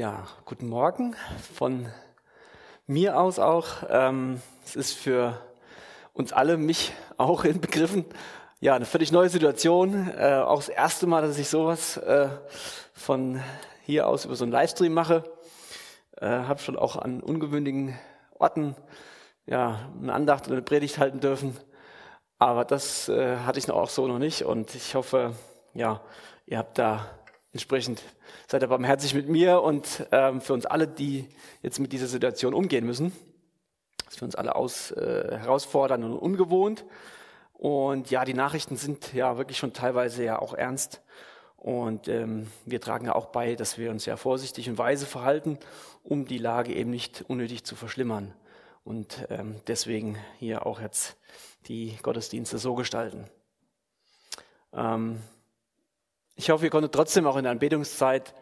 Ja, guten Morgen von mir aus auch. Ähm, es ist für uns alle, mich auch in Begriffen, ja, eine völlig neue Situation. Äh, auch das erste Mal, dass ich sowas äh, von hier aus über so einen Livestream mache. Äh, Habe schon auch an ungewöhnlichen Orten ja, eine Andacht oder eine Predigt halten dürfen. Aber das äh, hatte ich noch auch so noch nicht. Und ich hoffe, ja, ihr habt da entsprechend seid ihr barmherzig mit mir und ähm, für uns alle, die jetzt mit dieser Situation umgehen müssen. Das ist für uns alle aus, äh, herausfordernd und ungewohnt. Und ja, die Nachrichten sind ja wirklich schon teilweise ja auch ernst. Und ähm, wir tragen ja auch bei, dass wir uns ja vorsichtig und weise verhalten, um die Lage eben nicht unnötig zu verschlimmern. Und ähm, deswegen hier auch jetzt die Gottesdienste so gestalten. Ähm, ich hoffe, ihr konntet trotzdem auch in der Anbetungszeit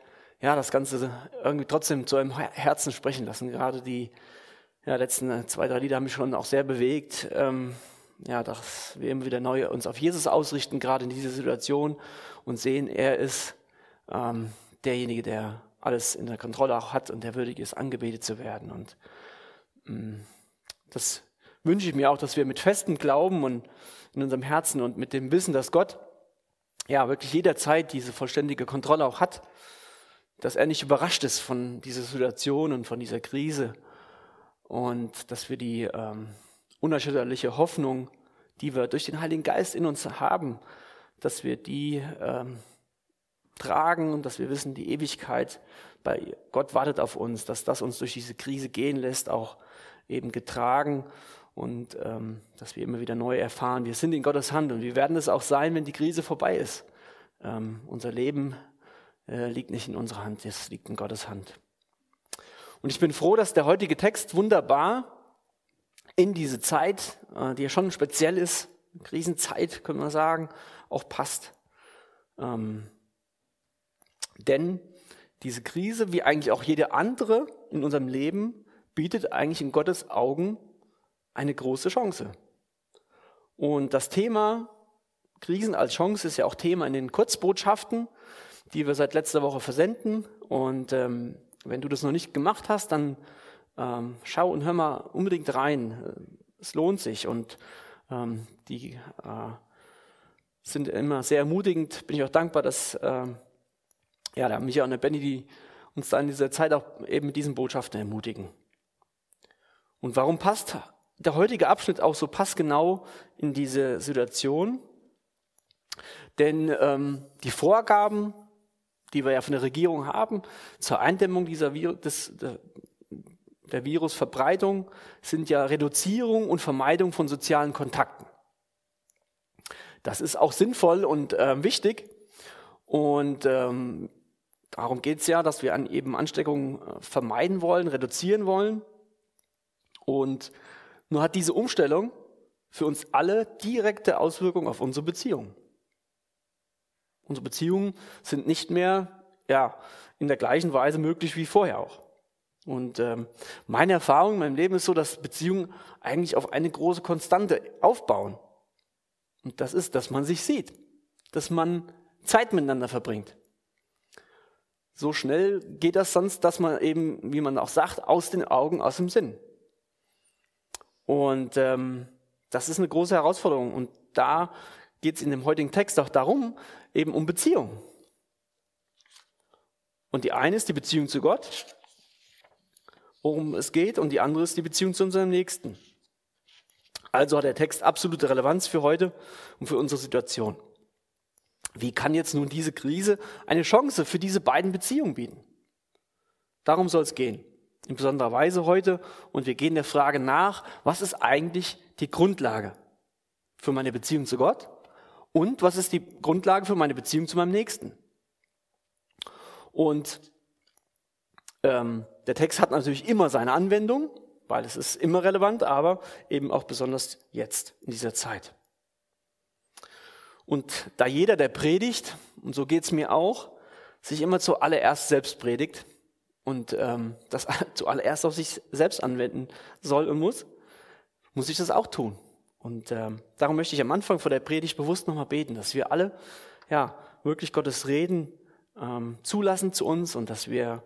ja, das Ganze irgendwie trotzdem zu eurem Herzen sprechen lassen. Gerade die ja, letzten zwei, drei Lieder haben mich schon auch sehr bewegt. Ähm, ja, dass wir immer wieder neu uns auf Jesus ausrichten, gerade in dieser Situation und sehen, er ist ähm, derjenige, der alles in der Kontrolle auch hat und der würdig ist, angebetet zu werden. Und ähm, das wünsche ich mir auch, dass wir mit festem Glauben und in unserem Herzen und mit dem Wissen, dass Gott ja, wirklich jederzeit diese vollständige Kontrolle auch hat, dass er nicht überrascht ist von dieser Situation und von dieser Krise und dass wir die ähm, unerschütterliche Hoffnung, die wir durch den Heiligen Geist in uns haben, dass wir die ähm, tragen und dass wir wissen, die Ewigkeit bei Gott wartet auf uns, dass das uns durch diese Krise gehen lässt, auch eben getragen und ähm, dass wir immer wieder neu erfahren, wir sind in Gottes Hand und wir werden es auch sein, wenn die Krise vorbei ist. Ähm, unser Leben äh, liegt nicht in unserer Hand, es liegt in Gottes Hand. Und ich bin froh, dass der heutige Text wunderbar in diese Zeit, äh, die ja schon speziell ist, Krisenzeit, können wir sagen, auch passt. Ähm, denn diese Krise, wie eigentlich auch jede andere in unserem Leben, bietet eigentlich in Gottes Augen eine große Chance. Und das Thema Krisen als Chance ist ja auch Thema in den Kurzbotschaften, die wir seit letzter Woche versenden. Und ähm, wenn du das noch nicht gemacht hast, dann ähm, schau und hör mal unbedingt rein. Es lohnt sich und ähm, die äh, sind immer sehr ermutigend. Bin ich auch dankbar, dass äh, ja, der Michael und der Benny, die uns da in dieser Zeit auch eben mit diesen Botschaften ermutigen. Und warum passt der heutige Abschnitt auch so passgenau in diese Situation. Denn ähm, die Vorgaben, die wir ja von der Regierung haben, zur Eindämmung dieser Virus, des, der, der Virusverbreitung, sind ja Reduzierung und Vermeidung von sozialen Kontakten. Das ist auch sinnvoll und äh, wichtig. Und ähm, darum geht es ja, dass wir an eben Ansteckungen äh, vermeiden wollen, reduzieren wollen. Und nur hat diese Umstellung für uns alle direkte Auswirkungen auf unsere Beziehungen. Unsere Beziehungen sind nicht mehr ja, in der gleichen Weise möglich wie vorher auch. Und ähm, meine Erfahrung in meinem Leben ist so, dass Beziehungen eigentlich auf eine große Konstante aufbauen. Und das ist, dass man sich sieht, dass man Zeit miteinander verbringt. So schnell geht das sonst, dass man eben, wie man auch sagt, aus den Augen, aus dem Sinn. Und ähm, das ist eine große Herausforderung. Und da geht es in dem heutigen Text auch darum, eben um Beziehung. Und die eine ist die Beziehung zu Gott, worum es geht, und die andere ist die Beziehung zu unserem Nächsten. Also hat der Text absolute Relevanz für heute und für unsere Situation. Wie kann jetzt nun diese Krise eine Chance für diese beiden Beziehungen bieten? Darum soll es gehen in besonderer Weise heute und wir gehen der Frage nach, was ist eigentlich die Grundlage für meine Beziehung zu Gott und was ist die Grundlage für meine Beziehung zu meinem Nächsten. Und ähm, der Text hat natürlich immer seine Anwendung, weil es ist immer relevant, aber eben auch besonders jetzt in dieser Zeit. Und da jeder, der predigt, und so geht es mir auch, sich immer zuallererst selbst predigt, und ähm, das zuallererst auf sich selbst anwenden soll und muss, muss ich das auch tun. Und ähm, darum möchte ich am Anfang vor der Predigt bewusst nochmal beten, dass wir alle ja wirklich Gottes Reden ähm, zulassen zu uns und dass wir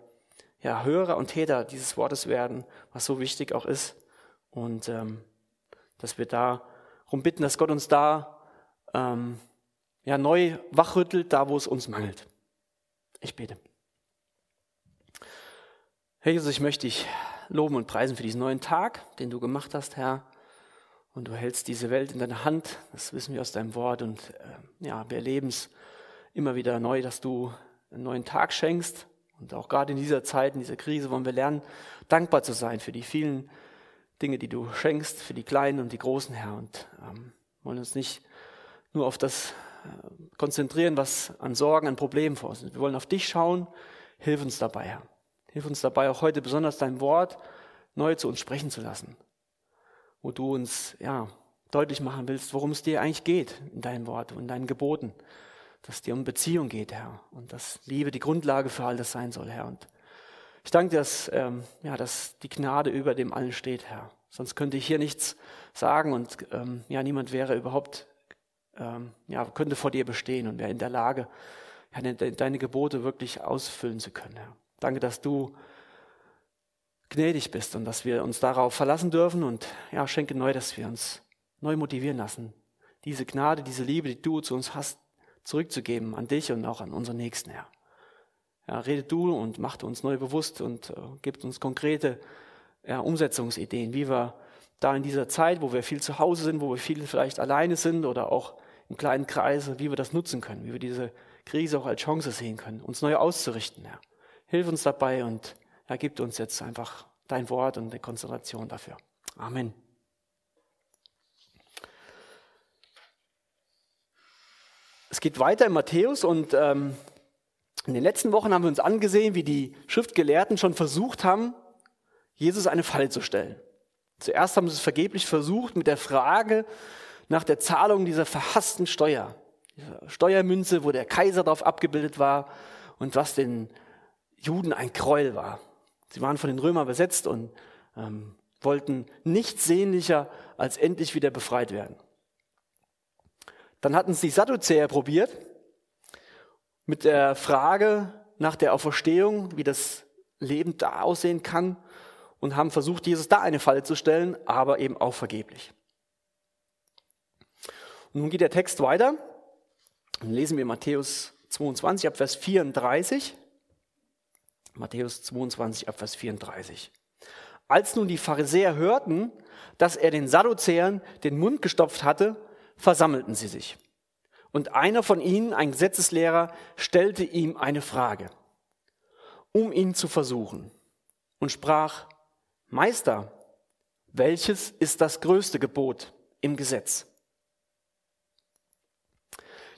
ja, Hörer und Täter dieses Wortes werden, was so wichtig auch ist. Und ähm, dass wir darum bitten, dass Gott uns da ähm, ja, neu wachrüttelt, da wo es uns mangelt. Ich bete. Herr Jesus, ich möchte dich loben und preisen für diesen neuen Tag, den du gemacht hast, Herr. Und du hältst diese Welt in deiner Hand, das wissen wir aus deinem Wort. Und äh, ja, wir erleben es immer wieder neu, dass du einen neuen Tag schenkst. Und auch gerade in dieser Zeit, in dieser Krise, wollen wir lernen, dankbar zu sein für die vielen Dinge, die du schenkst, für die kleinen und die großen, Herr. Und ähm, wollen uns nicht nur auf das äh, konzentrieren, was an Sorgen, an Problemen vor uns ist. Wir wollen auf dich schauen. Hilf uns dabei, Herr. Hilf uns dabei, auch heute besonders dein Wort neu zu uns sprechen zu lassen wo du uns ja, deutlich machen willst, worum es dir eigentlich geht in deinem Wort und in deinen Geboten. Dass es dir um Beziehung geht, Herr. Und dass Liebe die Grundlage für all das sein soll, Herr. Und ich danke dir, dass, ähm, ja, dass die Gnade über dem allen steht, Herr. Sonst könnte ich hier nichts sagen und ähm, ja, niemand wäre überhaupt, ähm, ja, könnte vor dir bestehen und wäre in der Lage, ja, deine Gebote wirklich ausfüllen zu können, Herr. Danke, dass du gnädig bist und dass wir uns darauf verlassen dürfen und ja, schenke neu, dass wir uns neu motivieren lassen, diese Gnade, diese Liebe, die du zu uns hast, zurückzugeben an dich und auch an unseren Nächsten, Herr. Ja, rede du und mach uns neu bewusst und äh, gib uns konkrete ja, Umsetzungsideen, wie wir da in dieser Zeit, wo wir viel zu Hause sind, wo wir viel vielleicht alleine sind oder auch im kleinen Kreise, wie wir das nutzen können, wie wir diese Krise auch als Chance sehen können, uns neu auszurichten, Herr. Hilf uns dabei und er gibt uns jetzt einfach dein Wort und eine Konzentration dafür. Amen. Es geht weiter in Matthäus und ähm, in den letzten Wochen haben wir uns angesehen, wie die Schriftgelehrten schon versucht haben, Jesus eine Falle zu stellen. Zuerst haben sie es vergeblich versucht mit der Frage nach der Zahlung dieser verhassten Steuer, dieser Steuermünze, wo der Kaiser darauf abgebildet war und was den Juden ein Gräuel war. Sie waren von den Römern besetzt und ähm, wollten nichts sehnlicher als endlich wieder befreit werden. Dann hatten sie Sadduzäer probiert mit der Frage nach der Auferstehung, wie das Leben da aussehen kann und haben versucht, Jesus da eine Falle zu stellen, aber eben auch vergeblich. Und nun geht der Text weiter. Dann lesen wir Matthäus 22 ab Vers 34. Matthäus 22, Abvers 34. Als nun die Pharisäer hörten, dass er den Sadduzäern den Mund gestopft hatte, versammelten sie sich. Und einer von ihnen, ein Gesetzeslehrer, stellte ihm eine Frage, um ihn zu versuchen, und sprach, Meister, welches ist das größte Gebot im Gesetz?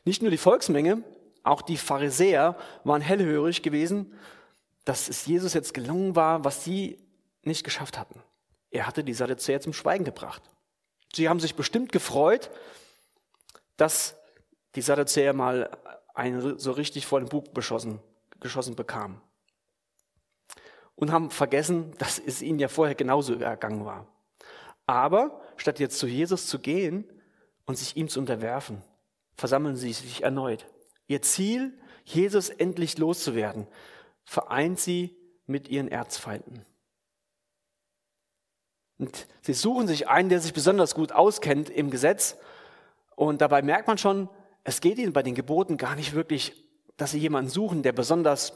Nicht nur die Volksmenge, auch die Pharisäer waren hellhörig gewesen dass es Jesus jetzt gelungen war, was sie nicht geschafft hatten. Er hatte die Sadduzäer zum Schweigen gebracht. Sie haben sich bestimmt gefreut, dass die Sadduzäer mal einen so richtig vor den Bug beschossen, geschossen bekamen. Und haben vergessen, dass es ihnen ja vorher genauso ergangen war. Aber statt jetzt zu Jesus zu gehen und sich ihm zu unterwerfen, versammeln sie sich erneut. Ihr Ziel, Jesus endlich loszuwerden, vereint sie mit ihren Erzfeinden. Und sie suchen sich einen, der sich besonders gut auskennt im Gesetz. Und dabei merkt man schon, es geht ihnen bei den Geboten gar nicht wirklich, dass sie jemanden suchen, der besonders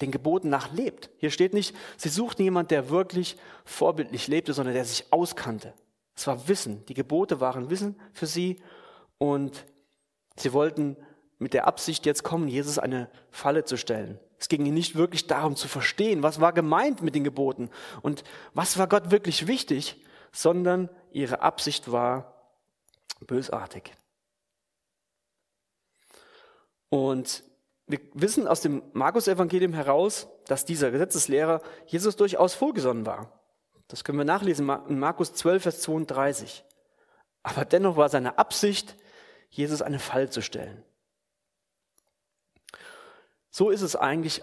den Geboten nach lebt. Hier steht nicht, sie suchten jemanden, der wirklich vorbildlich lebte, sondern der sich auskannte. Es war Wissen. Die Gebote waren Wissen für sie und sie wollten mit der Absicht jetzt kommen, Jesus eine Falle zu stellen. Es ging ihnen nicht wirklich darum zu verstehen, was war gemeint mit den Geboten und was war Gott wirklich wichtig, sondern ihre Absicht war bösartig. Und wir wissen aus dem Markus-Evangelium heraus, dass dieser Gesetzeslehrer Jesus durchaus wohlgesonnen war. Das können wir nachlesen in Markus 12, Vers 32. Aber dennoch war seine Absicht, Jesus eine Fall zu stellen. So ist es eigentlich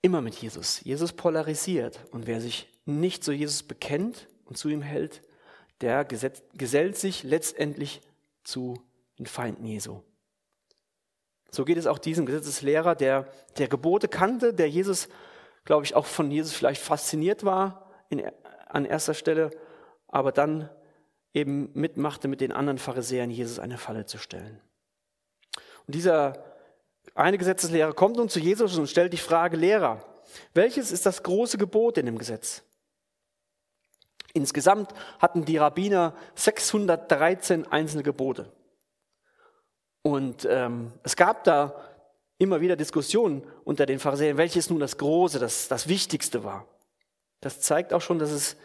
immer mit Jesus. Jesus polarisiert und wer sich nicht zu Jesus bekennt und zu ihm hält, der gesellt sich letztendlich zu den Feinden Jesu. So geht es auch diesem Gesetzeslehrer, der der Gebote kannte, der Jesus glaube ich, auch von Jesus vielleicht fasziniert war in, an erster Stelle, aber dann eben mitmachte, mit den anderen Pharisäern Jesus eine Falle zu stellen. Und dieser eine Gesetzeslehrer kommt nun zu Jesus und stellt die Frage, Lehrer, welches ist das große Gebot in dem Gesetz? Insgesamt hatten die Rabbiner 613 einzelne Gebote. Und ähm, es gab da immer wieder Diskussionen unter den Pharisäern, welches nun das Große, das, das Wichtigste war. Das zeigt auch schon, dass es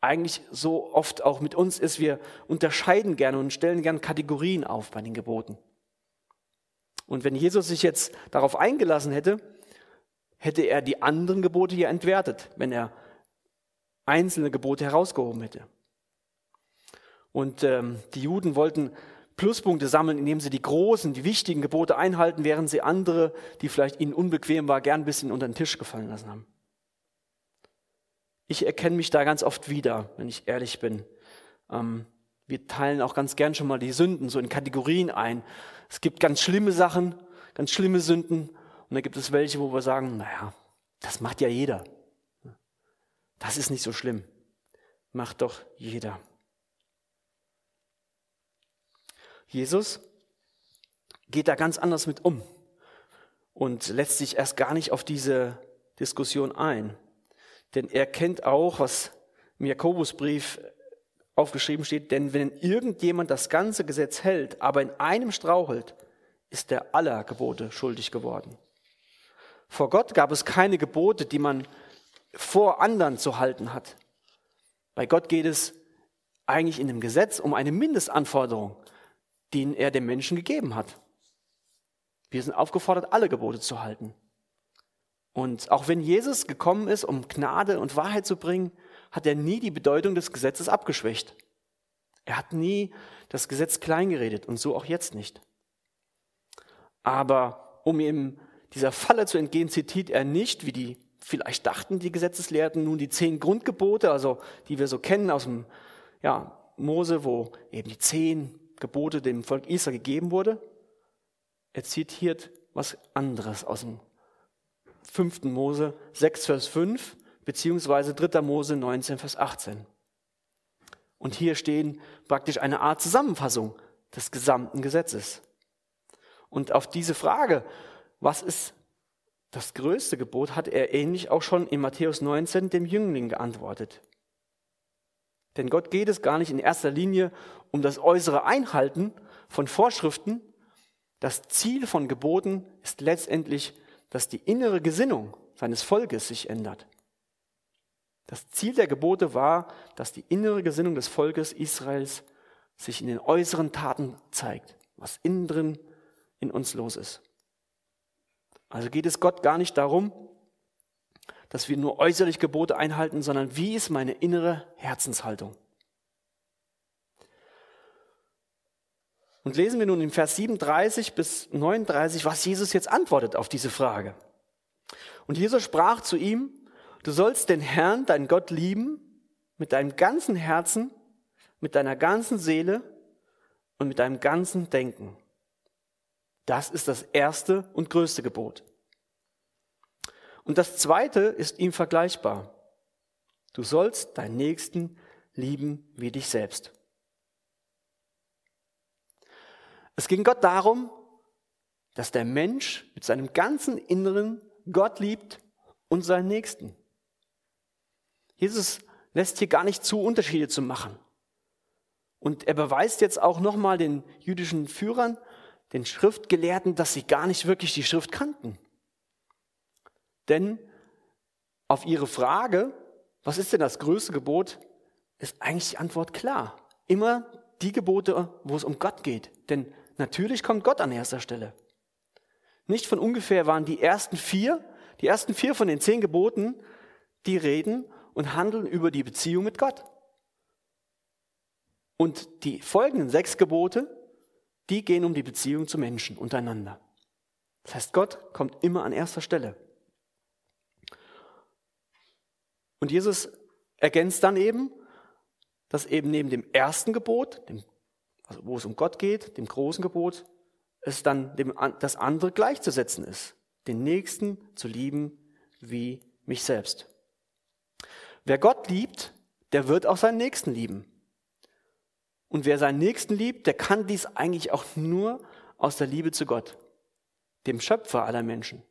eigentlich so oft auch mit uns ist. Wir unterscheiden gerne und stellen gerne Kategorien auf bei den Geboten. Und wenn Jesus sich jetzt darauf eingelassen hätte, hätte er die anderen Gebote hier entwertet, wenn er einzelne Gebote herausgehoben hätte. Und ähm, die Juden wollten Pluspunkte sammeln, indem sie die großen, die wichtigen Gebote einhalten, während sie andere, die vielleicht ihnen unbequem war, gern ein bisschen unter den Tisch gefallen lassen haben. Ich erkenne mich da ganz oft wieder, wenn ich ehrlich bin. Ähm, wir teilen auch ganz gern schon mal die Sünden so in Kategorien ein. Es gibt ganz schlimme Sachen, ganz schlimme Sünden. Und dann gibt es welche, wo wir sagen, naja, das macht ja jeder. Das ist nicht so schlimm. Macht doch jeder. Jesus geht da ganz anders mit um und lässt sich erst gar nicht auf diese Diskussion ein. Denn er kennt auch, was im Jakobusbrief aufgeschrieben steht, denn wenn irgendjemand das ganze Gesetz hält, aber in einem strauchelt, ist er aller Gebote schuldig geworden. Vor Gott gab es keine Gebote, die man vor anderen zu halten hat. Bei Gott geht es eigentlich in dem Gesetz um eine Mindestanforderung, die er dem Menschen gegeben hat. Wir sind aufgefordert, alle Gebote zu halten. Und auch wenn Jesus gekommen ist, um Gnade und Wahrheit zu bringen, hat er nie die Bedeutung des Gesetzes abgeschwächt. Er hat nie das Gesetz kleingeredet und so auch jetzt nicht. Aber um ihm dieser Falle zu entgehen, zitiert er nicht, wie die vielleicht dachten, die Gesetzeslehrten, nun die zehn Grundgebote, also die wir so kennen aus dem ja, Mose, wo eben die zehn Gebote dem Volk Israel gegeben wurde. Er zitiert was anderes aus dem 5. Mose 6, Vers 5, beziehungsweise 3. Mose 19, Vers 18. Und hier stehen praktisch eine Art Zusammenfassung des gesamten Gesetzes. Und auf diese Frage, was ist das größte Gebot, hat er ähnlich auch schon in Matthäus 19 dem Jüngling geantwortet. Denn Gott geht es gar nicht in erster Linie um das äußere Einhalten von Vorschriften. Das Ziel von Geboten ist letztendlich dass die innere Gesinnung seines Volkes sich ändert. Das Ziel der Gebote war, dass die innere Gesinnung des Volkes Israels sich in den äußeren Taten zeigt, was innen drin in uns los ist. Also geht es Gott gar nicht darum, dass wir nur äußerlich Gebote einhalten, sondern wie ist meine innere Herzenshaltung? Und lesen wir nun in Vers 37 bis 39, was Jesus jetzt antwortet auf diese Frage. Und Jesus sprach zu ihm, du sollst den Herrn, deinen Gott, lieben mit deinem ganzen Herzen, mit deiner ganzen Seele und mit deinem ganzen Denken. Das ist das erste und größte Gebot. Und das zweite ist ihm vergleichbar. Du sollst deinen Nächsten lieben wie dich selbst. Es ging Gott darum, dass der Mensch mit seinem ganzen Inneren Gott liebt und seinen Nächsten. Jesus lässt hier gar nicht zu, Unterschiede zu machen. Und er beweist jetzt auch nochmal den jüdischen Führern, den Schriftgelehrten, dass sie gar nicht wirklich die Schrift kannten. Denn auf ihre Frage, was ist denn das größte Gebot, ist eigentlich die Antwort klar. Immer die Gebote, wo es um Gott geht. Denn Natürlich kommt Gott an erster Stelle. Nicht von ungefähr waren die ersten vier, die ersten vier von den zehn Geboten, die reden und handeln über die Beziehung mit Gott. Und die folgenden sechs Gebote, die gehen um die Beziehung zu Menschen untereinander. Das heißt, Gott kommt immer an erster Stelle. Und Jesus ergänzt dann eben, dass eben neben dem ersten Gebot, dem also wo es um Gott geht, dem großen Gebot, es dann dem, das andere gleichzusetzen ist, den Nächsten zu lieben wie mich selbst. Wer Gott liebt, der wird auch seinen Nächsten lieben. Und wer seinen Nächsten liebt, der kann dies eigentlich auch nur aus der Liebe zu Gott, dem Schöpfer aller Menschen.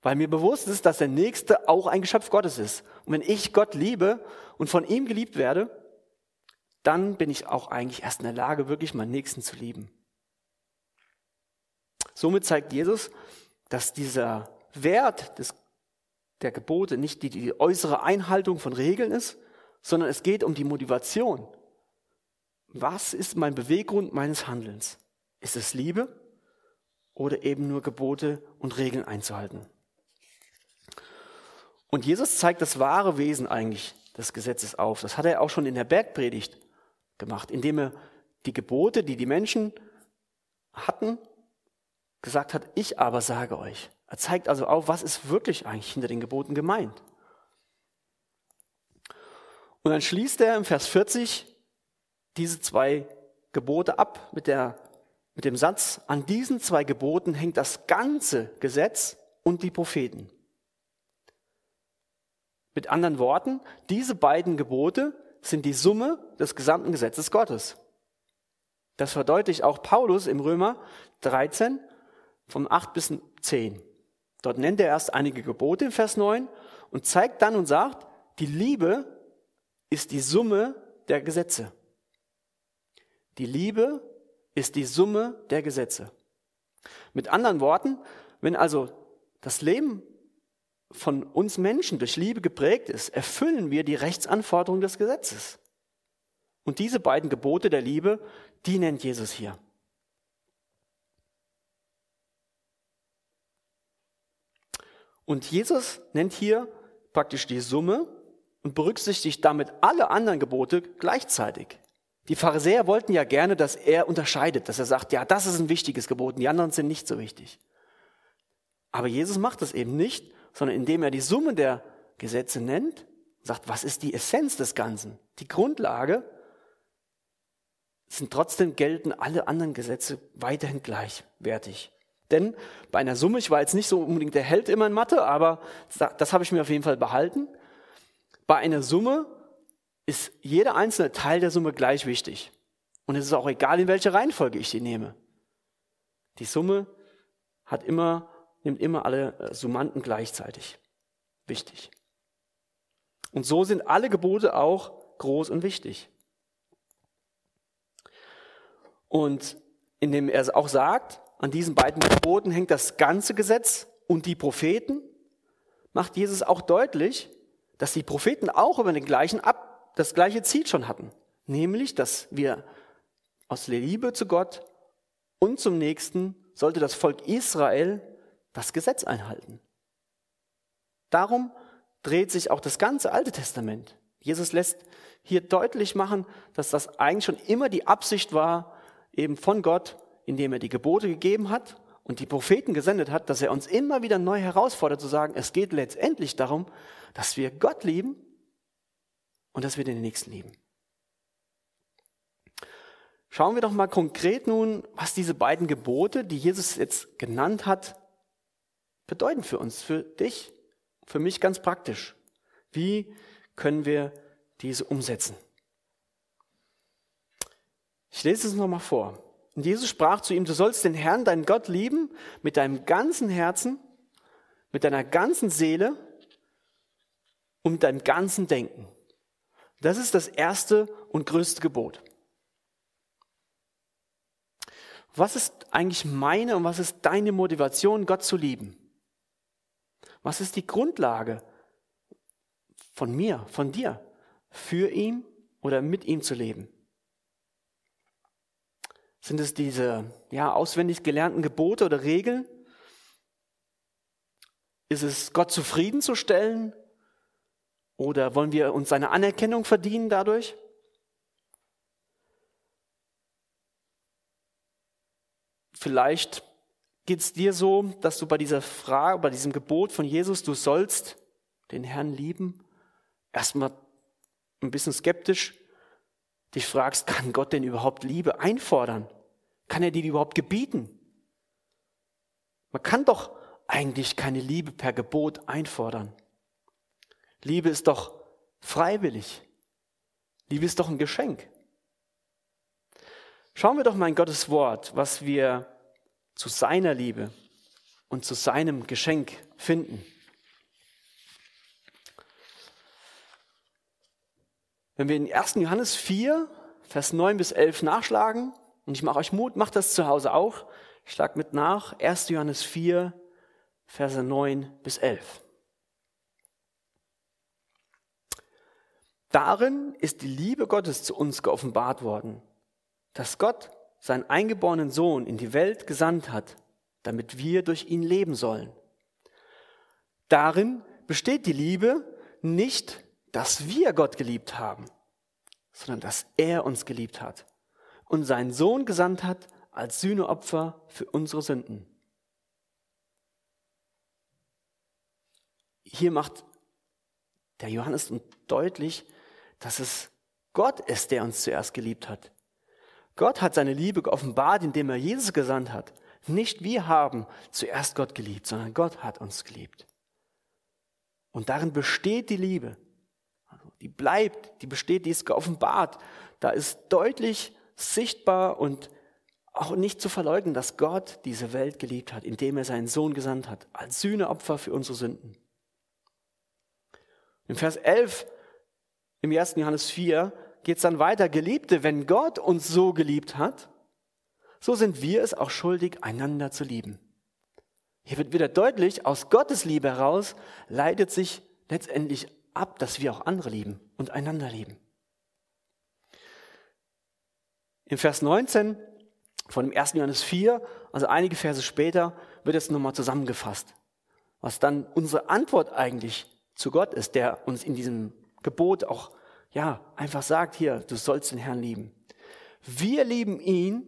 Weil mir bewusst ist, dass der Nächste auch ein Geschöpf Gottes ist. Und wenn ich Gott liebe und von ihm geliebt werde, dann bin ich auch eigentlich erst in der Lage, wirklich meinen Nächsten zu lieben. Somit zeigt Jesus, dass dieser Wert des, der Gebote nicht die, die äußere Einhaltung von Regeln ist, sondern es geht um die Motivation. Was ist mein Beweggrund meines Handelns? Ist es Liebe oder eben nur Gebote und Regeln einzuhalten? Und Jesus zeigt das wahre Wesen eigentlich des Gesetzes auf. Das hat er auch schon in der Bergpredigt gemacht, indem er die Gebote, die die Menschen hatten, gesagt hat, ich aber sage euch. Er zeigt also auf, was ist wirklich eigentlich hinter den Geboten gemeint. Und dann schließt er im Vers 40 diese zwei Gebote ab mit, der, mit dem Satz, an diesen zwei Geboten hängt das ganze Gesetz und die Propheten. Mit anderen Worten, diese beiden Gebote sind die Summe des gesamten Gesetzes Gottes. Das verdeutlicht auch Paulus im Römer 13 vom 8 bis 10. Dort nennt er erst einige Gebote in Vers 9 und zeigt dann und sagt, die Liebe ist die Summe der Gesetze. Die Liebe ist die Summe der Gesetze. Mit anderen Worten, wenn also das Leben von uns Menschen durch Liebe geprägt ist, erfüllen wir die Rechtsanforderungen des Gesetzes. Und diese beiden Gebote der Liebe, die nennt Jesus hier. Und Jesus nennt hier praktisch die Summe und berücksichtigt damit alle anderen Gebote gleichzeitig. Die Pharisäer wollten ja gerne, dass er unterscheidet, dass er sagt, ja, das ist ein wichtiges Gebot und die anderen sind nicht so wichtig. Aber Jesus macht das eben nicht, sondern indem er die Summe der Gesetze nennt, sagt, was ist die Essenz des Ganzen? Die Grundlage sind trotzdem gelten alle anderen Gesetze weiterhin gleichwertig. Denn bei einer Summe, ich war jetzt nicht so unbedingt der Held immer in Mathe, aber das habe ich mir auf jeden Fall behalten. Bei einer Summe ist jeder einzelne Teil der Summe gleich wichtig. Und es ist auch egal, in welcher Reihenfolge ich sie nehme. Die Summe hat immer nimmt immer alle äh, Summanden gleichzeitig. Wichtig. Und so sind alle Gebote auch groß und wichtig. Und indem er auch sagt, an diesen beiden Geboten hängt das ganze Gesetz und die Propheten, macht Jesus auch deutlich, dass die Propheten auch über den gleichen Ab, das gleiche Ziel schon hatten. Nämlich, dass wir aus Liebe zu Gott und zum Nächsten sollte das Volk Israel das Gesetz einhalten. Darum dreht sich auch das ganze Alte Testament. Jesus lässt hier deutlich machen, dass das eigentlich schon immer die Absicht war, eben von Gott, indem er die Gebote gegeben hat und die Propheten gesendet hat, dass er uns immer wieder neu herausfordert zu sagen, es geht letztendlich darum, dass wir Gott lieben und dass wir den Nächsten lieben. Schauen wir doch mal konkret nun, was diese beiden Gebote, die Jesus jetzt genannt hat, bedeuten für uns, für dich, für mich ganz praktisch. Wie können wir diese umsetzen? Ich lese es nochmal vor. Und Jesus sprach zu ihm, du sollst den Herrn, deinen Gott lieben, mit deinem ganzen Herzen, mit deiner ganzen Seele und mit deinem ganzen Denken. Das ist das erste und größte Gebot. Was ist eigentlich meine und was ist deine Motivation, Gott zu lieben? Was ist die Grundlage von mir, von dir, für ihn oder mit ihm zu leben? Sind es diese ja, auswendig gelernten Gebote oder Regeln? Ist es Gott zufriedenzustellen? Oder wollen wir uns seine Anerkennung verdienen dadurch? Vielleicht Geht es dir so, dass du bei dieser Frage, bei diesem Gebot von Jesus, du sollst den Herrn lieben, erstmal ein bisschen skeptisch dich fragst, kann Gott denn überhaupt Liebe einfordern? Kann er dir die überhaupt gebieten? Man kann doch eigentlich keine Liebe per Gebot einfordern. Liebe ist doch freiwillig. Liebe ist doch ein Geschenk. Schauen wir doch mal in Gottes Wort, was wir zu seiner Liebe und zu seinem Geschenk finden. Wenn wir in 1. Johannes 4, Vers 9 bis 11 nachschlagen, und ich mache euch Mut, macht das zu Hause auch, ich schlage mit nach, 1. Johannes 4, Verse 9 bis 11. Darin ist die Liebe Gottes zu uns geoffenbart worden, dass Gott seinen eingeborenen Sohn in die Welt gesandt hat, damit wir durch ihn leben sollen. Darin besteht die Liebe nicht, dass wir Gott geliebt haben, sondern dass er uns geliebt hat und seinen Sohn gesandt hat als Sühneopfer für unsere Sünden. Hier macht der Johannes deutlich, dass es Gott ist, der uns zuerst geliebt hat. Gott hat seine Liebe geoffenbart, indem er Jesus gesandt hat. Nicht wir haben zuerst Gott geliebt, sondern Gott hat uns geliebt. Und darin besteht die Liebe. Die bleibt, die besteht, die ist geoffenbart. Da ist deutlich sichtbar und auch nicht zu verleugnen, dass Gott diese Welt geliebt hat, indem er seinen Sohn gesandt hat, als Sühneopfer für unsere Sünden. Im Vers 11 im 1. Johannes 4 geht es dann weiter. Geliebte, wenn Gott uns so geliebt hat, so sind wir es auch schuldig, einander zu lieben. Hier wird wieder deutlich, aus Gottes Liebe heraus leitet sich letztendlich ab, dass wir auch andere lieben und einander lieben. Im Vers 19 von dem 1. Johannes 4, also einige Verse später, wird es nochmal zusammengefasst, was dann unsere Antwort eigentlich zu Gott ist, der uns in diesem Gebot auch ja einfach sagt, hier, du sollst den Herrn lieben. Wir lieben ihn,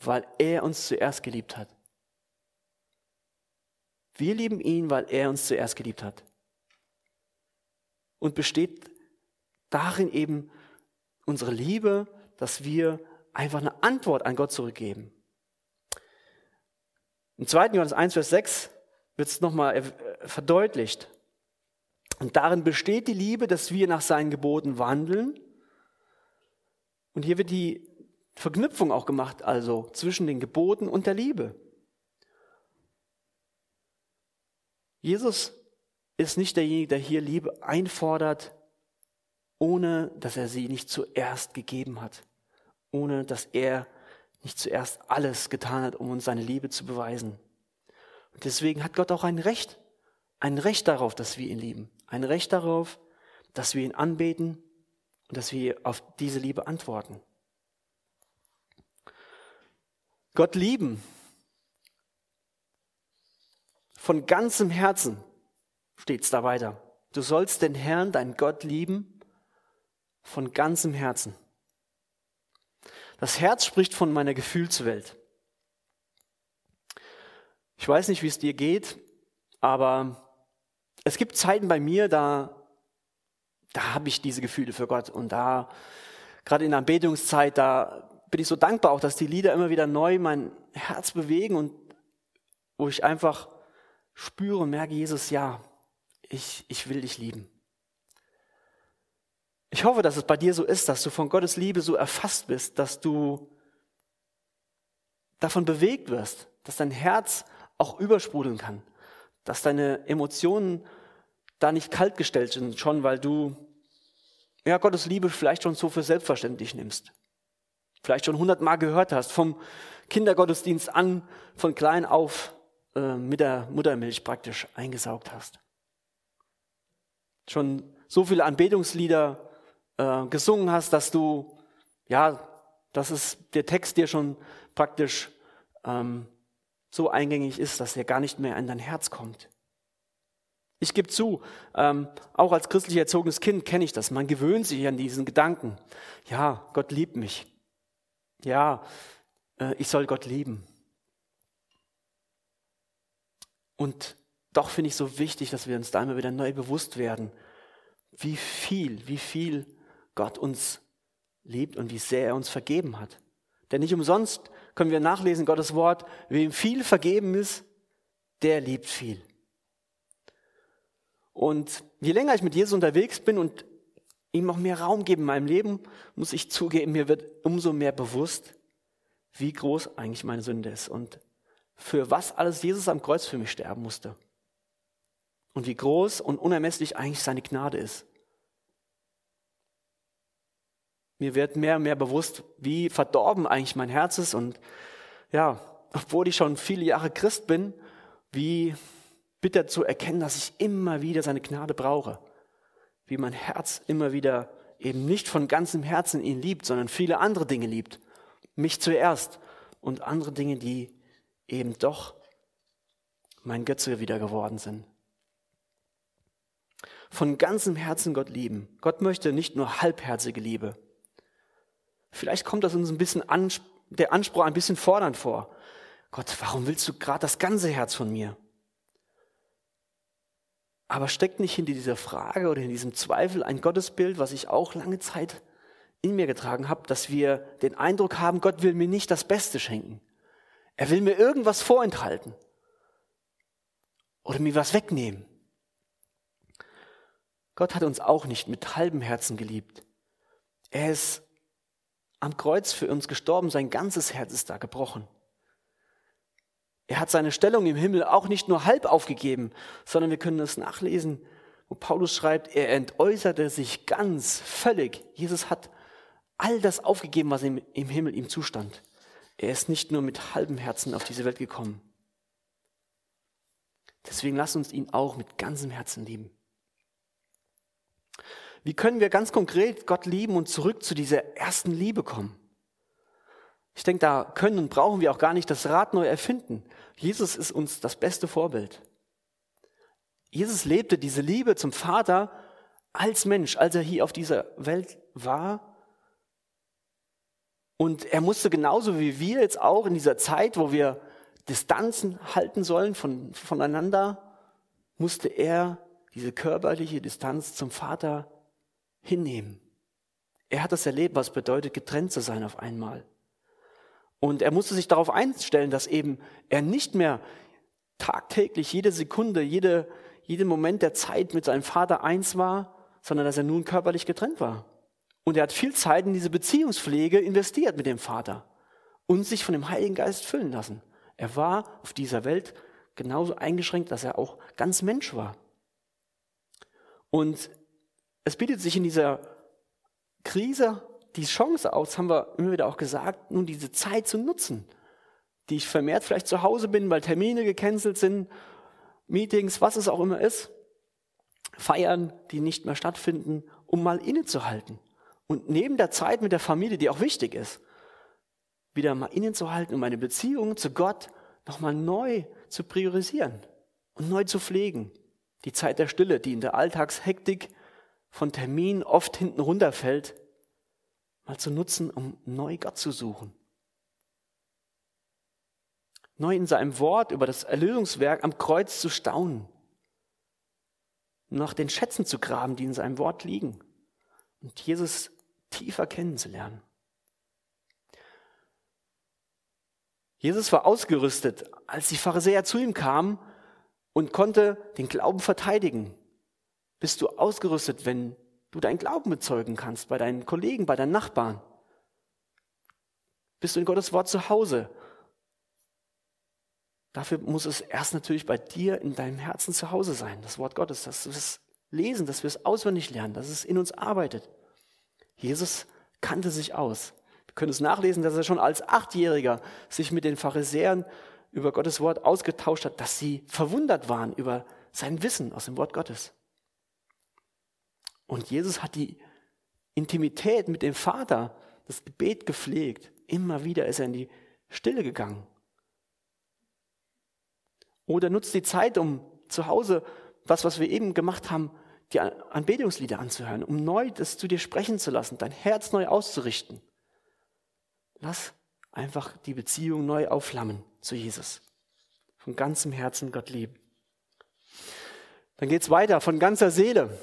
weil er uns zuerst geliebt hat. Wir lieben ihn, weil er uns zuerst geliebt hat. Und besteht darin eben unsere Liebe, dass wir einfach eine Antwort an Gott zurückgeben. Im 2. Johannes 1, Vers 6 wird es nochmal verdeutlicht. Und darin besteht die Liebe, dass wir nach seinen Geboten wandeln. Und hier wird die Verknüpfung auch gemacht, also zwischen den Geboten und der Liebe. Jesus ist nicht derjenige, der hier Liebe einfordert, ohne dass er sie nicht zuerst gegeben hat, ohne dass er nicht zuerst alles getan hat, um uns seine Liebe zu beweisen. Und deswegen hat Gott auch ein Recht, ein Recht darauf, dass wir ihn lieben, ein Recht darauf, dass wir ihn anbeten und dass wir auf diese Liebe antworten. Gott lieben von ganzem Herzen steht es da weiter. Du sollst den Herrn, dein Gott lieben von ganzem Herzen. Das Herz spricht von meiner Gefühlswelt. Ich weiß nicht, wie es dir geht, aber es gibt Zeiten bei mir, da, da habe ich diese Gefühle für Gott. Und da, gerade in der Anbetungszeit, da bin ich so dankbar auch, dass die Lieder immer wieder neu mein Herz bewegen und wo ich einfach spüre und merke, Jesus, ja, ich, ich will dich lieben. Ich hoffe, dass es bei dir so ist, dass du von Gottes Liebe so erfasst bist, dass du davon bewegt wirst, dass dein Herz auch übersprudeln kann, dass deine Emotionen da nicht kaltgestellt sind, schon weil du ja, Gottes Liebe vielleicht schon so für selbstverständlich nimmst. Vielleicht schon hundertmal gehört hast, vom Kindergottesdienst an, von klein auf äh, mit der Muttermilch praktisch eingesaugt hast. Schon so viele Anbetungslieder äh, gesungen hast, dass du, ja, dass es der Text dir schon praktisch ähm, so eingängig ist, dass er gar nicht mehr in dein Herz kommt. Ich gebe zu, ähm, auch als christlich erzogenes Kind kenne ich das. Man gewöhnt sich an diesen Gedanken. Ja, Gott liebt mich. Ja, äh, ich soll Gott lieben. Und doch finde ich so wichtig, dass wir uns da immer wieder neu bewusst werden, wie viel, wie viel Gott uns liebt und wie sehr er uns vergeben hat. Denn nicht umsonst können wir nachlesen Gottes Wort, wem viel vergeben ist, der liebt viel. Und je länger ich mit Jesus unterwegs bin und ihm auch mehr Raum gebe in meinem Leben, muss ich zugeben, mir wird umso mehr bewusst, wie groß eigentlich meine Sünde ist und für was alles Jesus am Kreuz für mich sterben musste. Und wie groß und unermesslich eigentlich seine Gnade ist. Mir wird mehr und mehr bewusst, wie verdorben eigentlich mein Herz ist und ja, obwohl ich schon viele Jahre Christ bin, wie bitter zu erkennen, dass ich immer wieder seine Gnade brauche. Wie mein Herz immer wieder eben nicht von ganzem Herzen ihn liebt, sondern viele andere Dinge liebt. Mich zuerst und andere Dinge, die eben doch mein Götze wieder geworden sind. Von ganzem Herzen Gott lieben. Gott möchte nicht nur halbherzige Liebe. Vielleicht kommt das uns ein bisschen an, der Anspruch ein bisschen fordernd vor. Gott, warum willst du gerade das ganze Herz von mir? Aber steckt nicht hinter dieser Frage oder in diesem Zweifel ein Gottesbild, was ich auch lange Zeit in mir getragen habe, dass wir den Eindruck haben, Gott will mir nicht das Beste schenken. Er will mir irgendwas vorenthalten oder mir was wegnehmen. Gott hat uns auch nicht mit halbem Herzen geliebt. Er ist am Kreuz für uns gestorben, sein ganzes Herz ist da gebrochen. Er hat seine Stellung im Himmel auch nicht nur halb aufgegeben, sondern wir können es nachlesen, wo Paulus schreibt, er entäußerte sich ganz, völlig. Jesus hat all das aufgegeben, was ihm im Himmel ihm zustand. Er ist nicht nur mit halbem Herzen auf diese Welt gekommen. Deswegen lass uns ihn auch mit ganzem Herzen lieben. Wie können wir ganz konkret Gott lieben und zurück zu dieser ersten Liebe kommen? Ich denke, da können und brauchen wir auch gar nicht das Rad neu erfinden. Jesus ist uns das beste Vorbild. Jesus lebte diese Liebe zum Vater als Mensch, als er hier auf dieser Welt war. Und er musste genauso wie wir jetzt auch in dieser Zeit, wo wir Distanzen halten sollen von, voneinander, musste er diese körperliche Distanz zum Vater hinnehmen. Er hat das erlebt, was bedeutet, getrennt zu sein auf einmal. Und er musste sich darauf einstellen, dass eben er nicht mehr tagtäglich jede Sekunde, jede, jeden Moment der Zeit mit seinem Vater eins war, sondern dass er nun körperlich getrennt war. Und er hat viel Zeit in diese Beziehungspflege investiert mit dem Vater und sich von dem Heiligen Geist füllen lassen. Er war auf dieser Welt genauso eingeschränkt, dass er auch ganz Mensch war. Und es bietet sich in dieser Krise die Chance aus, haben wir immer wieder auch gesagt, nun diese Zeit zu nutzen, die ich vermehrt vielleicht zu Hause bin, weil Termine gecancelt sind, Meetings, was es auch immer ist, Feiern, die nicht mehr stattfinden, um mal innezuhalten. Und neben der Zeit mit der Familie, die auch wichtig ist, wieder mal innezuhalten, um meine Beziehung zu Gott nochmal neu zu priorisieren und neu zu pflegen. Die Zeit der Stille, die in der Alltagshektik von Terminen oft hinten runterfällt, mal zu nutzen, um neu Gott zu suchen. Neu in seinem Wort über das Erlösungswerk am Kreuz zu staunen. Nach den Schätzen zu graben, die in seinem Wort liegen. Und Jesus tiefer kennenzulernen. Jesus war ausgerüstet, als die Pharisäer zu ihm kamen und konnte den Glauben verteidigen. Bist du ausgerüstet, wenn du deinen Glauben bezeugen kannst bei deinen Kollegen, bei deinen Nachbarn? Bist du in Gottes Wort zu Hause? Dafür muss es erst natürlich bei dir in deinem Herzen zu Hause sein, das Wort Gottes, dass wir es lesen, dass wir es auswendig lernen, dass es in uns arbeitet. Jesus kannte sich aus. Wir können es nachlesen, dass er schon als Achtjähriger sich mit den Pharisäern über Gottes Wort ausgetauscht hat, dass sie verwundert waren über sein Wissen aus dem Wort Gottes. Und Jesus hat die Intimität mit dem Vater, das Gebet gepflegt. Immer wieder ist er in die Stille gegangen. Oder nutzt die Zeit, um zu Hause das, was wir eben gemacht haben, die Anbetungslieder anzuhören, um neu das zu dir sprechen zu lassen, dein Herz neu auszurichten. Lass einfach die Beziehung neu aufflammen zu Jesus. Von ganzem Herzen Gott lieben. Dann geht's weiter, von ganzer Seele.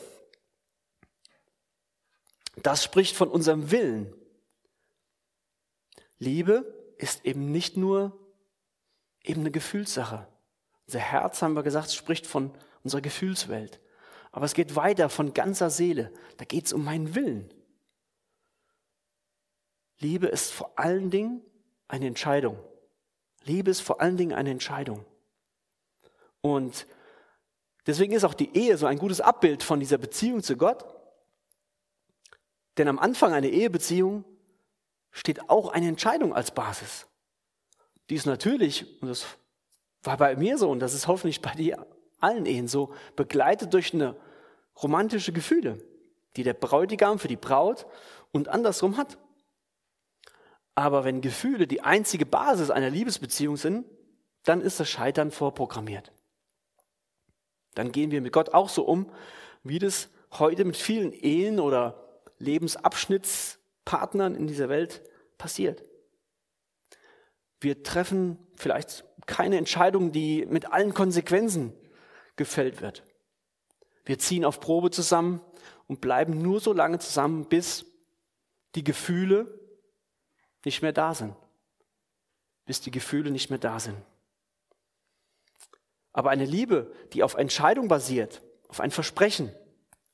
Das spricht von unserem Willen. Liebe ist eben nicht nur eben eine Gefühlssache, Unser Herz, haben wir gesagt, spricht von unserer Gefühlswelt. Aber es geht weiter von ganzer Seele. Da geht es um meinen Willen. Liebe ist vor allen Dingen eine Entscheidung. Liebe ist vor allen Dingen eine Entscheidung. Und deswegen ist auch die Ehe so ein gutes Abbild von dieser Beziehung zu Gott. Denn am Anfang einer Ehebeziehung steht auch eine Entscheidung als Basis. Die ist natürlich, und das war bei mir so, und das ist hoffentlich bei dir allen Ehen so, begleitet durch eine romantische Gefühle, die der Bräutigam für die Braut und andersrum hat. Aber wenn Gefühle die einzige Basis einer Liebesbeziehung sind, dann ist das Scheitern vorprogrammiert. Dann gehen wir mit Gott auch so um, wie das heute mit vielen Ehen oder Lebensabschnittspartnern in dieser Welt passiert. Wir treffen vielleicht keine Entscheidung, die mit allen Konsequenzen gefällt wird. Wir ziehen auf Probe zusammen und bleiben nur so lange zusammen, bis die Gefühle nicht mehr da sind. Bis die Gefühle nicht mehr da sind. Aber eine Liebe, die auf Entscheidung basiert, auf ein Versprechen,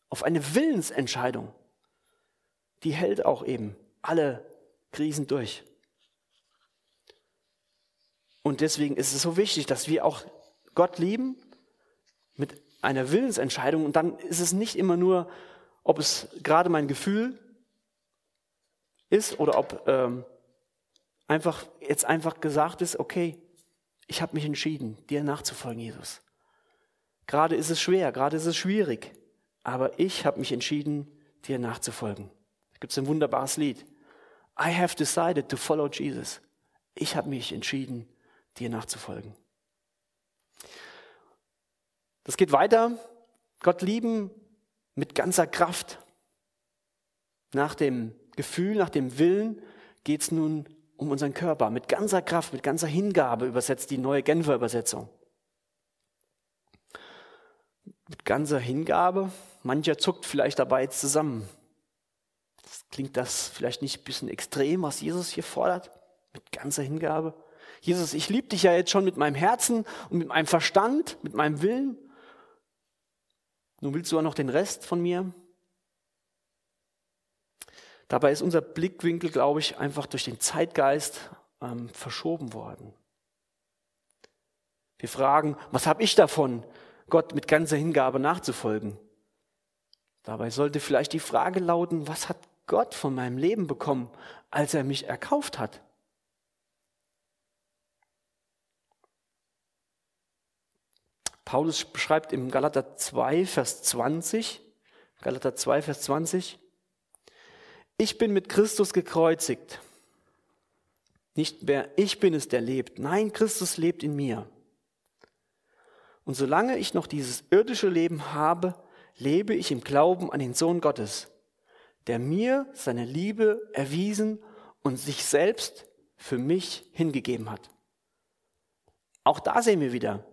auf eine Willensentscheidung, die hält auch eben alle Krisen durch. Und deswegen ist es so wichtig, dass wir auch Gott lieben mit einer Willensentscheidung. Und dann ist es nicht immer nur, ob es gerade mein Gefühl ist oder ob ähm, einfach jetzt einfach gesagt ist, okay, ich habe mich entschieden, dir nachzufolgen, Jesus. Gerade ist es schwer, gerade ist es schwierig, aber ich habe mich entschieden, dir nachzufolgen. Da gibt ein wunderbares Lied. I have decided to follow Jesus. Ich habe mich entschieden, dir nachzufolgen. Das geht weiter. Gott lieben mit ganzer Kraft. Nach dem Gefühl, nach dem Willen geht es nun um unseren Körper mit ganzer Kraft, mit ganzer Hingabe, übersetzt die neue Genfer Übersetzung. Mit ganzer Hingabe, mancher zuckt vielleicht dabei jetzt zusammen. Das klingt das vielleicht nicht ein bisschen extrem, was Jesus hier fordert? Mit ganzer Hingabe? Jesus, ich liebe dich ja jetzt schon mit meinem Herzen und mit meinem Verstand, mit meinem Willen. Nun willst du auch noch den Rest von mir? Dabei ist unser Blickwinkel, glaube ich, einfach durch den Zeitgeist ähm, verschoben worden. Wir fragen, was habe ich davon, Gott mit ganzer Hingabe nachzufolgen? Dabei sollte vielleicht die Frage lauten, was hat Gott von meinem Leben bekommen, als er mich erkauft hat? Paulus beschreibt im Galater 2, Vers 20, Galater 2, Vers 20, ich bin mit Christus gekreuzigt. Nicht mehr ich bin es, der lebt. Nein, Christus lebt in mir. Und solange ich noch dieses irdische Leben habe, lebe ich im Glauben an den Sohn Gottes, der mir seine Liebe erwiesen und sich selbst für mich hingegeben hat. Auch da sehen wir wieder,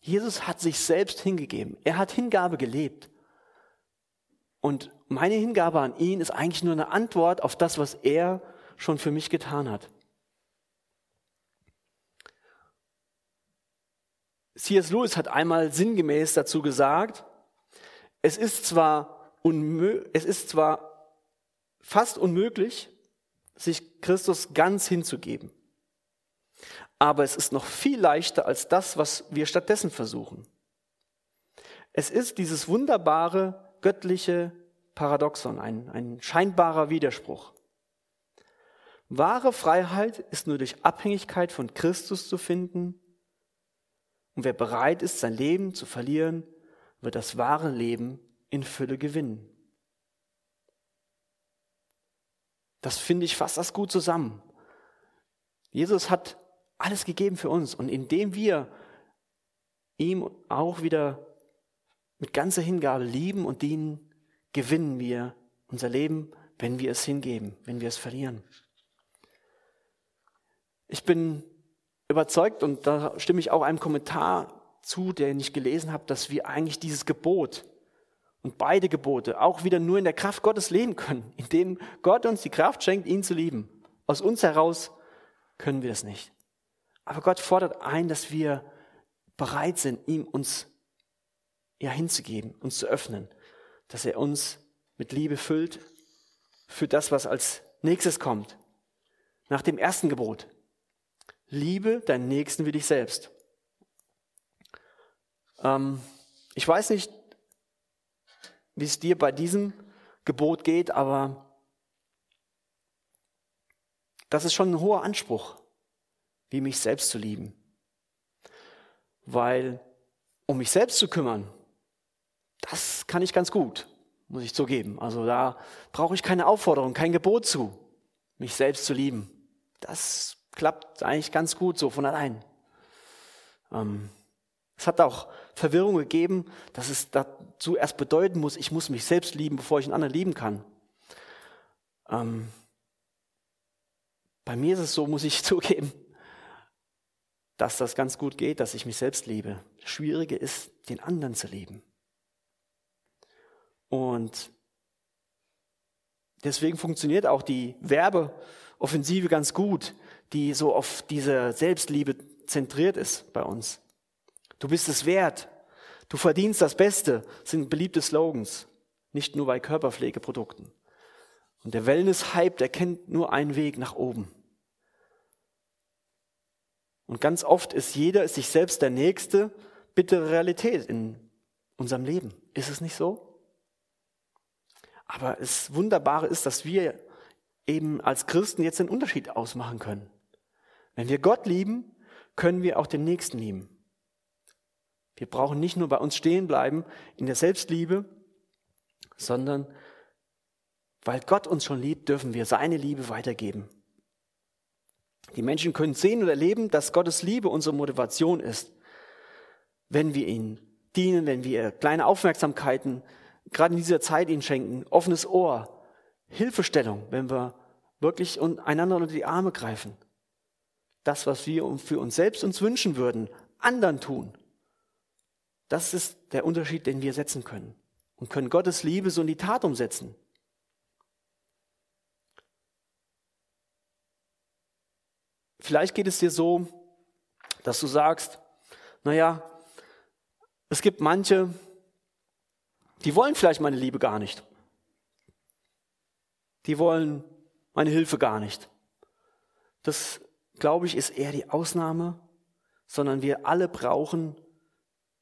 Jesus hat sich selbst hingegeben. Er hat Hingabe gelebt. Und meine Hingabe an ihn ist eigentlich nur eine Antwort auf das, was er schon für mich getan hat. C.S. Lewis hat einmal sinngemäß dazu gesagt, es ist zwar, es ist zwar fast unmöglich, sich Christus ganz hinzugeben, aber es ist noch viel leichter als das, was wir stattdessen versuchen. Es ist dieses wunderbare göttliche Paradoxon, ein, ein scheinbarer Widerspruch. Wahre Freiheit ist nur durch Abhängigkeit von Christus zu finden. Und wer bereit ist, sein Leben zu verlieren, wird das wahre Leben in Fülle gewinnen. Das finde ich fast das gut zusammen. Jesus hat alles gegeben für uns und indem wir ihm auch wieder mit ganzer Hingabe lieben und dienen, gewinnen wir unser Leben, wenn wir es hingeben, wenn wir es verlieren. Ich bin überzeugt und da stimme ich auch einem Kommentar zu, den ich gelesen habe, dass wir eigentlich dieses Gebot und beide Gebote auch wieder nur in der Kraft Gottes leben können, indem Gott uns die Kraft schenkt, ihn zu lieben. Aus uns heraus können wir das nicht. Aber Gott fordert ein, dass wir bereit sind, ihm uns ja hinzugeben, uns zu öffnen, dass er uns mit Liebe füllt für das, was als nächstes kommt. Nach dem ersten Gebot. Liebe deinen Nächsten wie dich selbst. Ähm, ich weiß nicht, wie es dir bei diesem Gebot geht, aber das ist schon ein hoher Anspruch, wie mich selbst zu lieben. Weil um mich selbst zu kümmern, das kann ich ganz gut, muss ich zugeben. Also da brauche ich keine Aufforderung, kein Gebot zu, mich selbst zu lieben. Das klappt eigentlich ganz gut so von allein. Ähm, es hat auch Verwirrung gegeben, dass es dazu erst bedeuten muss, ich muss mich selbst lieben, bevor ich einen anderen lieben kann. Ähm, bei mir ist es so, muss ich zugeben, dass das ganz gut geht, dass ich mich selbst liebe. Das Schwierige ist, den anderen zu lieben. Und deswegen funktioniert auch die Werbeoffensive ganz gut, die so auf diese Selbstliebe zentriert ist bei uns. Du bist es wert. Du verdienst das Beste, sind beliebte Slogans, nicht nur bei Körperpflegeprodukten. Und der Wellness-Hype, der kennt nur einen Weg nach oben. Und ganz oft ist jeder ist sich selbst der Nächste bittere Realität in unserem Leben. Ist es nicht so? Aber das Wunderbare ist, dass wir eben als Christen jetzt den Unterschied ausmachen können. Wenn wir Gott lieben, können wir auch den Nächsten lieben. Wir brauchen nicht nur bei uns stehen bleiben in der Selbstliebe, sondern weil Gott uns schon liebt, dürfen wir seine Liebe weitergeben. Die Menschen können sehen und erleben, dass Gottes Liebe unsere Motivation ist, wenn wir ihnen dienen, wenn wir kleine Aufmerksamkeiten gerade in dieser Zeit ihnen schenken, offenes Ohr, Hilfestellung, wenn wir wirklich einander unter die Arme greifen. Das, was wir für uns selbst uns wünschen würden, anderen tun. Das ist der Unterschied, den wir setzen können. Und können Gottes Liebe so in die Tat umsetzen. Vielleicht geht es dir so, dass du sagst, naja, es gibt manche, die wollen vielleicht meine Liebe gar nicht. Die wollen meine Hilfe gar nicht. Das, glaube ich, ist eher die Ausnahme, sondern wir alle brauchen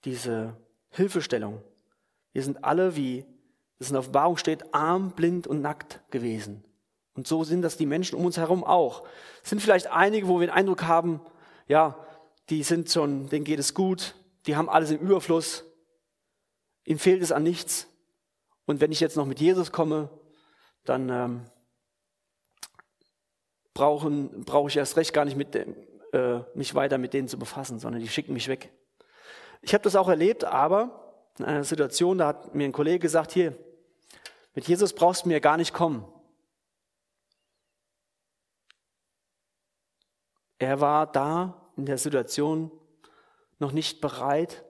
diese Hilfestellung. Wir sind alle, wie es in der Offenbarung steht, arm, blind und nackt gewesen. Und so sind das die Menschen um uns herum auch. Es sind vielleicht einige, wo wir den Eindruck haben, ja, die sind schon, denen geht es gut, die haben alles im Überfluss, ihnen fehlt es an nichts. Und wenn ich jetzt noch mit Jesus komme, dann ähm, brauche ich erst recht gar nicht mit dem, äh, mich weiter mit denen zu befassen, sondern die schicken mich weg. Ich habe das auch erlebt, aber in einer Situation, da hat mir ein Kollege gesagt, hier, mit Jesus brauchst du mir gar nicht kommen. Er war da in der Situation noch nicht bereit,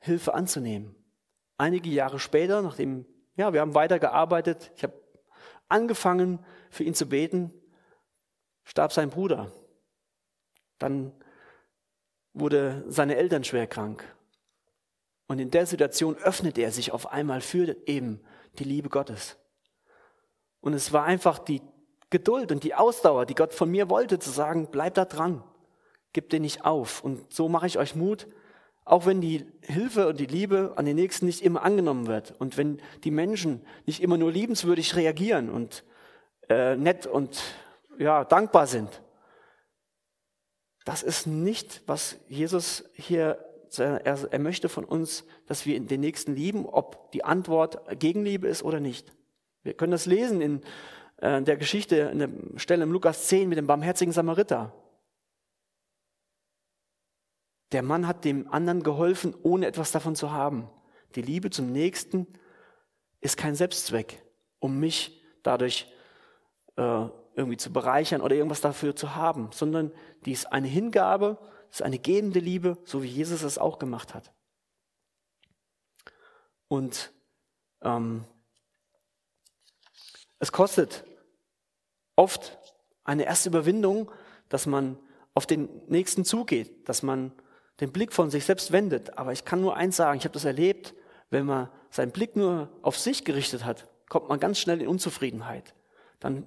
Hilfe anzunehmen. Einige Jahre später, nachdem, ja, wir haben weitergearbeitet, ich habe angefangen, für ihn zu beten, starb sein Bruder. Dann wurde seine Eltern schwer krank. Und in der Situation öffnet er sich auf einmal für eben die Liebe Gottes. Und es war einfach die Geduld und die Ausdauer, die Gott von mir wollte, zu sagen, bleib da dran, gib den nicht auf. Und so mache ich euch Mut, auch wenn die Hilfe und die Liebe an den Nächsten nicht immer angenommen wird und wenn die Menschen nicht immer nur liebenswürdig reagieren und äh, nett und ja, dankbar sind. Das ist nicht, was Jesus hier er, er möchte von uns, dass wir den Nächsten lieben, ob die Antwort Gegenliebe ist oder nicht. Wir können das lesen in äh, der Geschichte, in der Stelle im Lukas 10 mit dem barmherzigen Samariter. Der Mann hat dem anderen geholfen, ohne etwas davon zu haben. Die Liebe zum Nächsten ist kein Selbstzweck, um mich dadurch äh, irgendwie zu bereichern oder irgendwas dafür zu haben, sondern die ist eine Hingabe ist eine gebende Liebe, so wie Jesus es auch gemacht hat. Und ähm, es kostet oft eine erste Überwindung, dass man auf den Nächsten zugeht, dass man den Blick von sich selbst wendet. Aber ich kann nur eins sagen, ich habe das erlebt, wenn man seinen Blick nur auf sich gerichtet hat, kommt man ganz schnell in Unzufriedenheit. Dann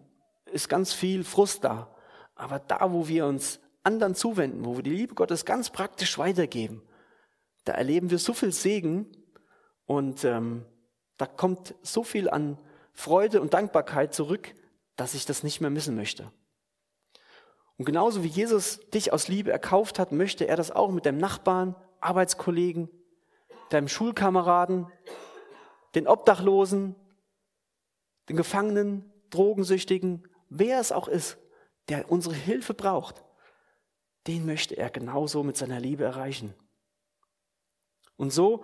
ist ganz viel Frust da. Aber da, wo wir uns anderen zuwenden, wo wir die Liebe Gottes ganz praktisch weitergeben, da erleben wir so viel Segen und ähm, da kommt so viel an Freude und Dankbarkeit zurück, dass ich das nicht mehr missen möchte. Und genauso wie Jesus dich aus Liebe erkauft hat, möchte er das auch mit deinem Nachbarn, Arbeitskollegen, deinem Schulkameraden, den Obdachlosen, den Gefangenen, Drogensüchtigen, wer es auch ist, der unsere Hilfe braucht, den möchte er genauso mit seiner Liebe erreichen. Und so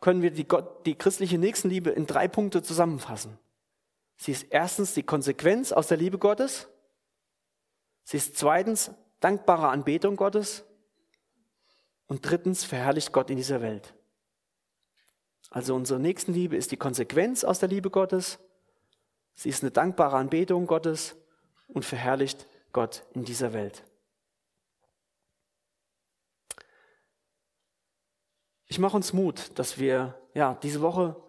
können wir die, Gott, die christliche Nächstenliebe in drei Punkte zusammenfassen. Sie ist erstens die Konsequenz aus der Liebe Gottes. Sie ist zweitens dankbare Anbetung Gottes. Und drittens verherrlicht Gott in dieser Welt. Also unsere Nächstenliebe ist die Konsequenz aus der Liebe Gottes. Sie ist eine dankbare Anbetung Gottes und verherrlicht Gott in dieser Welt. Ich mache uns Mut, dass wir ja diese Woche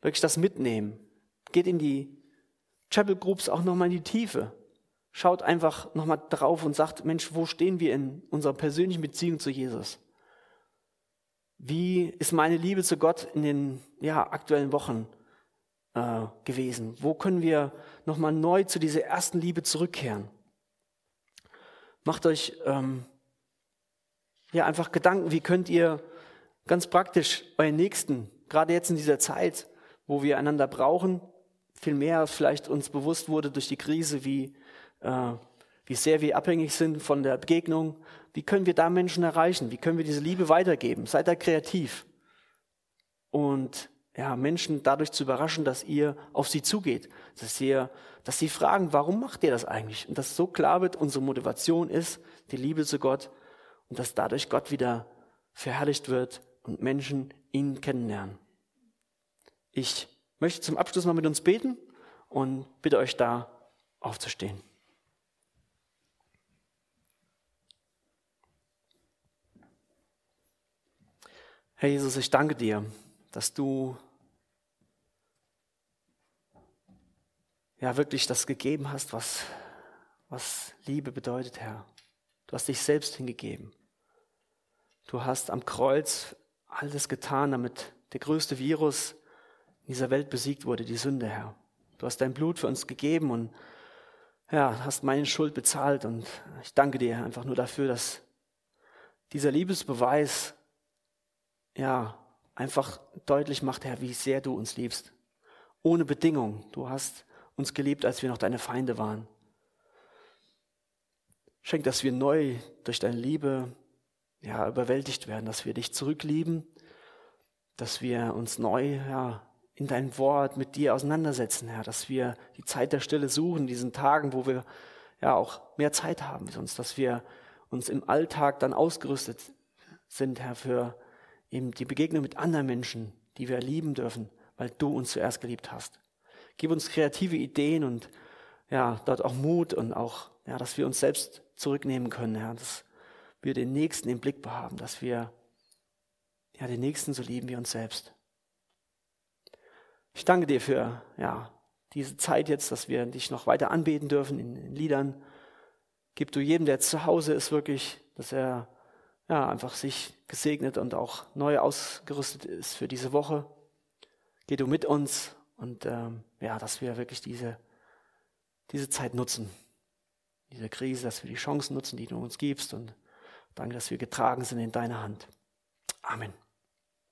wirklich das mitnehmen. Geht in die Chapel Groups auch nochmal in die Tiefe. Schaut einfach nochmal drauf und sagt, Mensch, wo stehen wir in unserer persönlichen Beziehung zu Jesus? Wie ist meine Liebe zu Gott in den ja, aktuellen Wochen äh, gewesen? Wo können wir nochmal neu zu dieser ersten Liebe zurückkehren? Macht euch ähm, ja einfach Gedanken, wie könnt ihr ganz praktisch euren Nächsten, gerade jetzt in dieser Zeit, wo wir einander brauchen, viel mehr vielleicht uns bewusst wurde durch die Krise, wie, äh, wie sehr wir abhängig sind von der Begegnung. Wie können wir da Menschen erreichen? Wie können wir diese Liebe weitergeben? Seid da kreativ. Und ja, Menschen dadurch zu überraschen, dass ihr auf sie zugeht, dass, ihr, dass sie fragen, warum macht ihr das eigentlich? Und dass so klar wird, unsere Motivation ist die Liebe zu Gott und dass dadurch Gott wieder verherrlicht wird und Menschen ihn kennenlernen. Ich möchte zum Abschluss mal mit uns beten und bitte euch da aufzustehen. Herr Jesus, ich danke dir, dass du ja wirklich das gegeben hast, was, was Liebe bedeutet, Herr. Du hast dich selbst hingegeben. Du hast am Kreuz alles getan, damit der größte Virus in dieser Welt besiegt wurde, die Sünde, Herr. Du hast dein Blut für uns gegeben und ja, hast meine Schuld bezahlt und ich danke dir einfach nur dafür, dass dieser Liebesbeweis ja einfach deutlich macht, Herr, wie sehr du uns liebst. Ohne Bedingung. Du hast uns geliebt, als wir noch deine Feinde waren. Schenk, dass wir neu durch deine Liebe ja, überwältigt werden, dass wir dich zurücklieben, dass wir uns neu ja, in dein Wort mit dir auseinandersetzen, Herr, dass wir die Zeit der Stille suchen, diesen Tagen, wo wir ja auch mehr Zeit haben wie sonst, dass wir uns im Alltag dann ausgerüstet sind, Herr, für eben die Begegnung mit anderen Menschen, die wir lieben dürfen, weil du uns zuerst geliebt hast. Gib uns kreative Ideen und ja, dort auch Mut und auch, ja, dass wir uns selbst zurücknehmen können, Herr, dass wir den Nächsten im Blick behaben, dass wir ja, den Nächsten so lieben wie uns selbst. Ich danke dir für ja, diese Zeit jetzt, dass wir dich noch weiter anbeten dürfen in, in Liedern. Gib du jedem, der zu Hause ist, wirklich, dass er ja, einfach sich gesegnet und auch neu ausgerüstet ist für diese Woche. Geh du mit uns und ähm, ja, dass wir wirklich diese, diese Zeit nutzen, diese Krise, dass wir die Chancen nutzen, die du uns gibst. Und danke, dass wir getragen sind in deiner Hand. Amen.